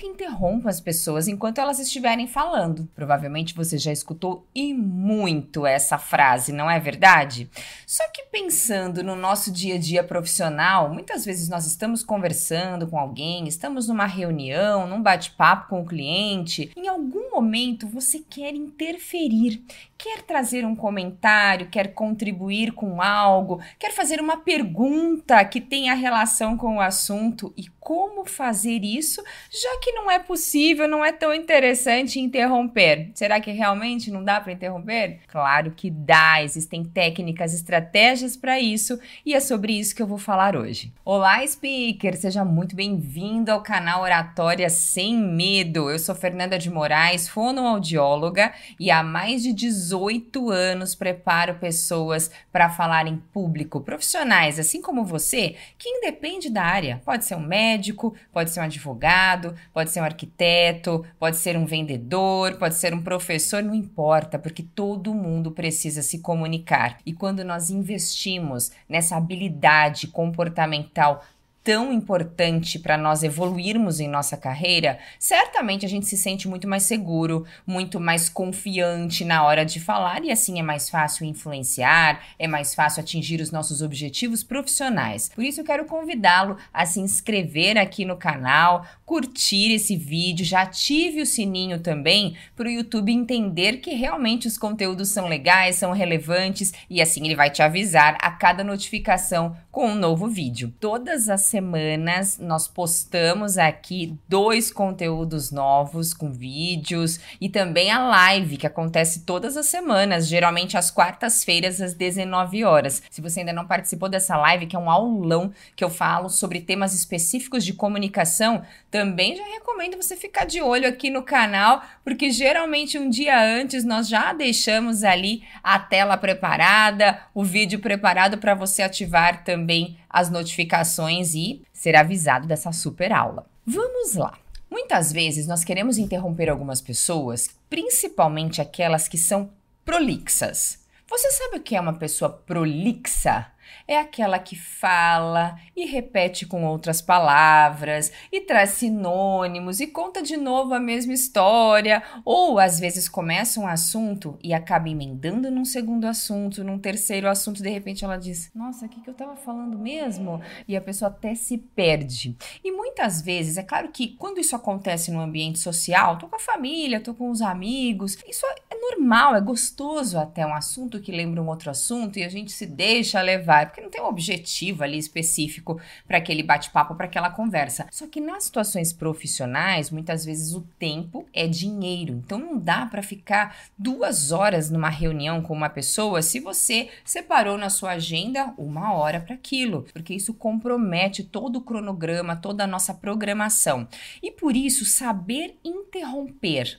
nunca interrompa as pessoas enquanto elas estiverem falando. Provavelmente você já escutou e muito essa frase, não é verdade? Só que pensando no nosso dia a dia profissional, muitas vezes nós estamos conversando com alguém, estamos numa reunião, num bate-papo com o cliente, em algum momento você quer interferir, quer trazer um comentário, quer contribuir com algo, quer fazer uma pergunta que tenha relação com o assunto e como fazer isso, já que não é possível, não é tão interessante interromper. Será que realmente não dá para interromper? Claro que dá, existem técnicas, estratégias para isso e é sobre isso que eu vou falar hoje. Olá, speaker, seja muito bem-vindo ao canal Oratória Sem Medo. Eu sou Fernanda de Moraes, fonoaudióloga e há mais de 18 anos preparo pessoas para falar em público, profissionais assim como você, que independe da área, pode ser um médico médico, pode ser um advogado, pode ser um arquiteto, pode ser um vendedor, pode ser um professor, não importa, porque todo mundo precisa se comunicar. E quando nós investimos nessa habilidade comportamental tão importante para nós evoluirmos em nossa carreira, certamente a gente se sente muito mais seguro, muito mais confiante na hora de falar e assim é mais fácil influenciar, é mais fácil atingir os nossos objetivos profissionais. Por isso eu quero convidá-lo a se inscrever aqui no canal, curtir esse vídeo, já ative o sininho também para o YouTube entender que realmente os conteúdos são legais, são relevantes e assim ele vai te avisar a cada notificação com um novo vídeo. Todas as semanas nós postamos aqui dois conteúdos novos com vídeos e também a live que acontece todas as semanas, geralmente às quartas-feiras às 19 horas. Se você ainda não participou dessa live, que é um aulão que eu falo sobre temas específicos de comunicação, também já recomendo você ficar de olho aqui no canal, porque geralmente um dia antes nós já deixamos ali a tela preparada, o vídeo preparado para você ativar também as notificações e ser avisado dessa super aula. Vamos lá! Muitas vezes nós queremos interromper algumas pessoas, principalmente aquelas que são prolixas. Você sabe o que é uma pessoa prolixa? É aquela que fala e repete com outras palavras e traz sinônimos e conta de novo a mesma história, ou às vezes começa um assunto e acaba emendando num segundo assunto, num terceiro assunto, de repente ela diz: Nossa, o que, que eu estava falando mesmo? E a pessoa até se perde. E muitas vezes, é claro que quando isso acontece no ambiente social, tô com a família, tô com os amigos, isso é normal, é gostoso até um assunto que lembra um outro assunto e a gente se deixa levar porque não tem um objetivo ali específico para aquele bate-papo, para aquela conversa. Só que nas situações profissionais, muitas vezes o tempo é dinheiro. Então não dá para ficar duas horas numa reunião com uma pessoa se você separou na sua agenda uma hora para aquilo, porque isso compromete todo o cronograma, toda a nossa programação. E por isso, saber interromper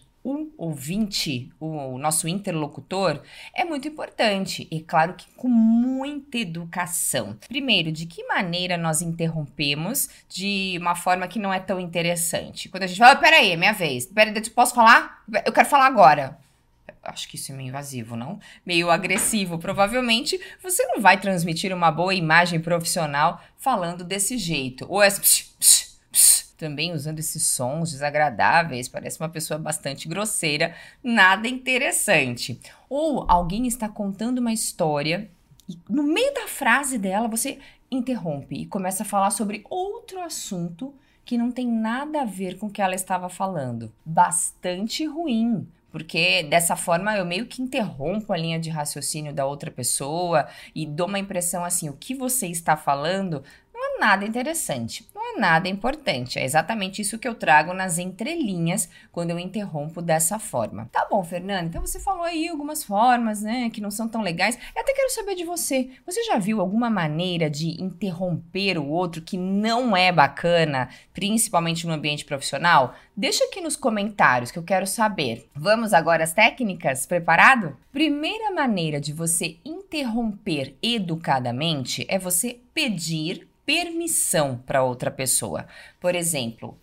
ouvinte, o nosso interlocutor, é muito importante. E claro que com muita educação. Primeiro, de que maneira nós interrompemos de uma forma que não é tão interessante? Quando a gente fala, peraí, é minha vez. Peraí, posso falar? Eu quero falar agora acho que isso é meio invasivo, não? Meio agressivo. Provavelmente você não vai transmitir uma boa imagem profissional falando desse jeito. Ou é psh, psh, também usando esses sons desagradáveis, parece uma pessoa bastante grosseira, nada interessante. Ou alguém está contando uma história e no meio da frase dela você interrompe e começa a falar sobre outro assunto que não tem nada a ver com o que ela estava falando. Bastante ruim, porque dessa forma eu meio que interrompo a linha de raciocínio da outra pessoa e dou uma impressão assim: o que você está falando não é nada interessante nada importante. É exatamente isso que eu trago nas entrelinhas quando eu interrompo dessa forma. Tá bom, Fernanda, então você falou aí algumas formas, né, que não são tão legais. Eu até quero saber de você. Você já viu alguma maneira de interromper o outro que não é bacana, principalmente no ambiente profissional? Deixa aqui nos comentários que eu quero saber. Vamos agora às técnicas? Preparado? Primeira maneira de você interromper educadamente é você pedir permissão para outra pessoa. Por exemplo,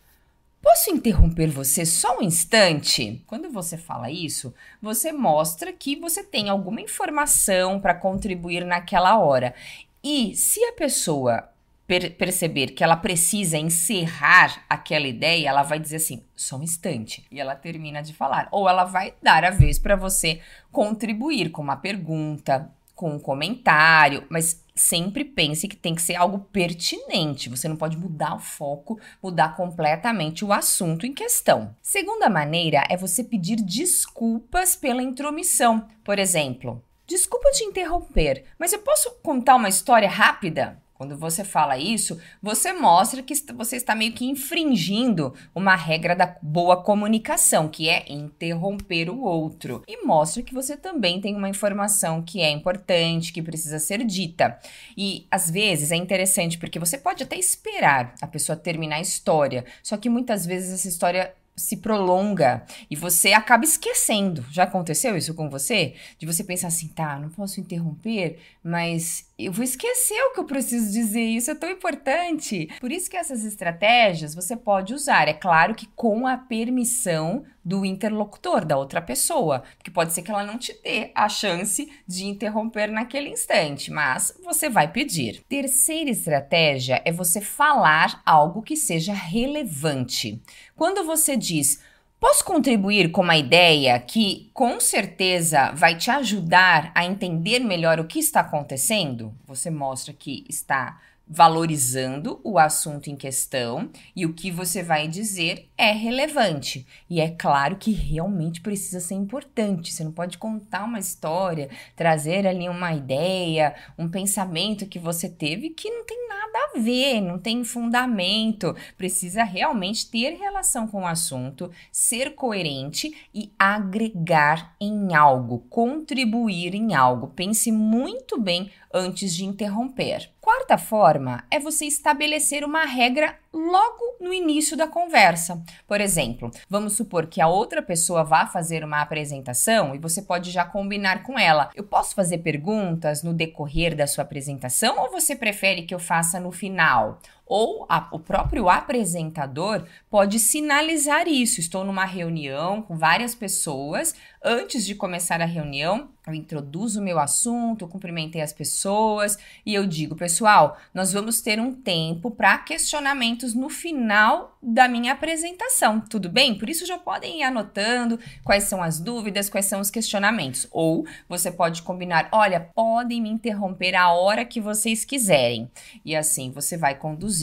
Posso interromper você só um instante? Quando você fala isso, você mostra que você tem alguma informação para contribuir naquela hora. E se a pessoa per perceber que ela precisa encerrar aquela ideia, ela vai dizer assim, só um instante, e ela termina de falar. Ou ela vai dar a vez para você contribuir com uma pergunta, com um comentário, mas sempre pense que tem que ser algo pertinente. Você não pode mudar o foco, mudar completamente o assunto em questão. Segunda maneira é você pedir desculpas pela intromissão. Por exemplo, desculpa te interromper, mas eu posso contar uma história rápida? Quando você fala isso, você mostra que você está meio que infringindo uma regra da boa comunicação, que é interromper o outro. E mostra que você também tem uma informação que é importante, que precisa ser dita. E às vezes é interessante porque você pode até esperar a pessoa terminar a história, só que muitas vezes essa história se prolonga e você acaba esquecendo. Já aconteceu isso com você? De você pensar assim, tá, não posso interromper, mas eu vou esquecer o que eu preciso dizer, isso é tão importante. Por isso que essas estratégias você pode usar, é claro que com a permissão do interlocutor, da outra pessoa, porque pode ser que ela não te dê a chance de interromper naquele instante, mas você vai pedir. Terceira estratégia é você falar algo que seja relevante. Quando você diz Posso contribuir com uma ideia que com certeza vai te ajudar a entender melhor o que está acontecendo? Você mostra que está valorizando o assunto em questão e o que você vai dizer é relevante. E é claro que realmente precisa ser importante. Você não pode contar uma história, trazer ali uma ideia, um pensamento que você teve que não tem nada a ver, não tem fundamento. Precisa realmente ter relação com o assunto, ser coerente e agregar em algo, contribuir em algo. Pense muito bem antes de interromper. Quarta forma é você estabelecer uma regra logo no início da conversa. Por exemplo, vamos supor que a outra pessoa vá fazer uma apresentação e você pode já combinar com ela. Eu posso fazer perguntas no decorrer da sua apresentação ou você prefere que eu faça no final? Ou a, o próprio apresentador pode sinalizar isso. Estou numa reunião com várias pessoas. Antes de começar a reunião, eu introduzo o meu assunto, cumprimentei as pessoas e eu digo, pessoal, nós vamos ter um tempo para questionamentos no final da minha apresentação, tudo bem? Por isso já podem ir anotando quais são as dúvidas, quais são os questionamentos. Ou você pode combinar, olha, podem me interromper a hora que vocês quiserem. E assim você vai conduzir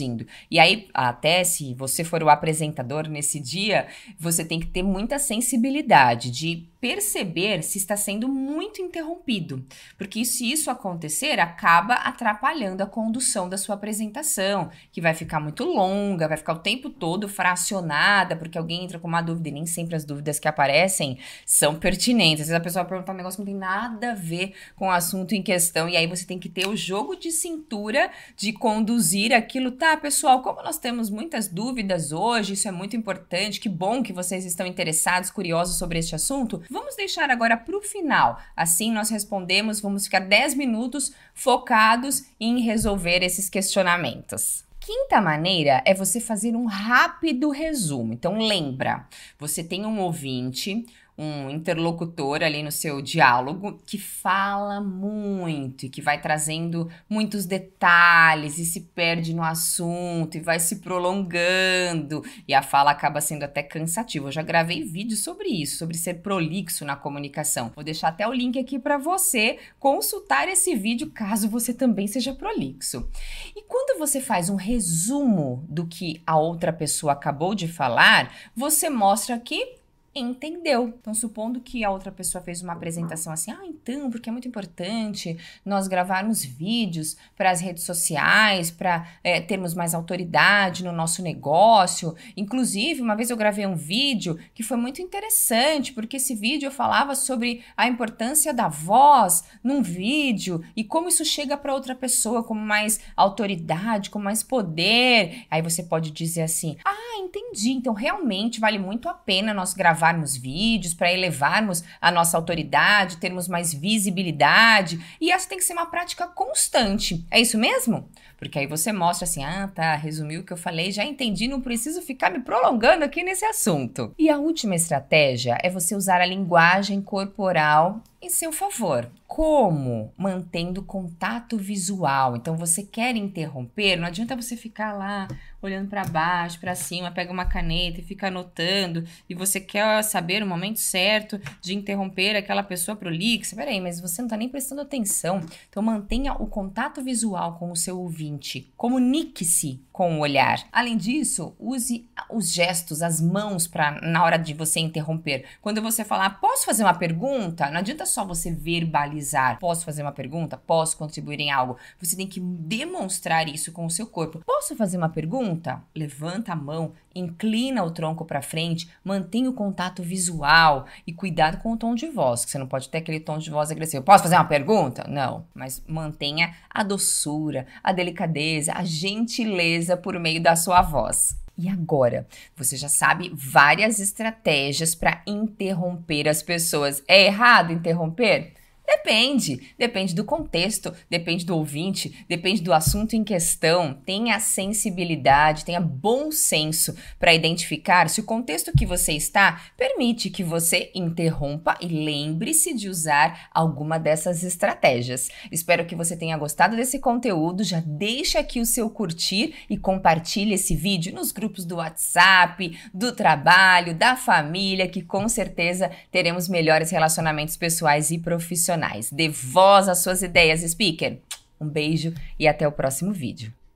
E aí, até se você for o apresentador nesse dia, você tem que ter muita sensibilidade de perceber se está sendo muito interrompido, porque se isso acontecer, acaba atrapalhando a condução da sua apresentação, que vai ficar muito longa, vai ficar o tempo todo fracionada, porque alguém entra com uma dúvida e nem sempre as dúvidas que aparecem são pertinentes. Às vezes a pessoa vai perguntar um negócio que não tem nada a ver com o assunto em questão, e aí você tem que ter o jogo de cintura de conduzir aquilo. Tá, pessoal, como nós temos muitas dúvidas hoje, isso é muito importante, que bom que vocês estão interessados, curiosos sobre este assunto. Vamos deixar agora para o final. Assim nós respondemos, vamos ficar 10 minutos focados em resolver esses questionamentos. Quinta maneira é você fazer um rápido resumo. Então lembra, você tem um ouvinte, um interlocutor ali no seu diálogo que fala muito e que vai trazendo muitos detalhes e se perde no assunto e vai se prolongando e a fala acaba sendo até cansativa. Eu já gravei vídeo sobre isso, sobre ser prolixo na comunicação. Vou deixar até o link aqui para você consultar esse vídeo caso você também seja prolixo. E quando você faz um resumo do que a outra pessoa acabou de falar, você mostra que entendeu. Então, supondo que a outra pessoa fez uma apresentação assim, ah, então, porque é muito importante nós gravarmos vídeos para as redes sociais, para é, termos mais autoridade no nosso negócio. Inclusive, uma vez eu gravei um vídeo que foi muito interessante, porque esse vídeo eu falava sobre a importância da voz num vídeo e como isso chega para outra pessoa como mais autoridade, com mais poder. Aí você pode dizer assim: ah, entendi. Então, realmente vale muito a pena nós gravar gravarmos vídeos, para elevarmos a nossa autoridade, termos mais visibilidade. E essa tem que ser uma prática constante. É isso mesmo? Porque aí você mostra assim: ah, tá, resumiu o que eu falei, já entendi, não preciso ficar me prolongando aqui nesse assunto. E a última estratégia é você usar a linguagem corporal em seu favor. Como? Mantendo contato visual. Então você quer interromper, não adianta você ficar lá olhando para baixo, para cima, pega uma caneta e fica anotando, e você quer saber o momento certo de interromper aquela pessoa prolixa. Peraí, mas você não tá nem prestando atenção. Então mantenha o contato visual com o seu ouvinte. Comunique-se com o olhar. Além disso, use os gestos, as mãos para na hora de você interromper. Quando você falar, posso fazer uma pergunta? Não adianta só você verbalizar. Posso fazer uma pergunta? Posso contribuir em algo? Você tem que demonstrar isso com o seu corpo. Posso fazer uma pergunta? Levanta a mão, inclina o tronco para frente, mantenha o contato visual e cuidado com o tom de voz, que você não pode ter aquele tom de voz agressivo. Posso fazer uma pergunta? Não, mas mantenha a doçura, a delicadeza, a gentileza por meio da sua voz. E agora? Você já sabe várias estratégias para interromper as pessoas. É errado interromper? Depende, depende do contexto, depende do ouvinte, depende do assunto em questão. Tenha sensibilidade, tenha bom senso para identificar se o contexto que você está permite que você interrompa e lembre-se de usar alguma dessas estratégias. Espero que você tenha gostado desse conteúdo. Já deixa aqui o seu curtir e compartilhe esse vídeo nos grupos do WhatsApp, do trabalho, da família, que com certeza teremos melhores relacionamentos pessoais e profissionais profissionais. Dê voz às suas ideias, speaker. Um beijo e até o próximo vídeo.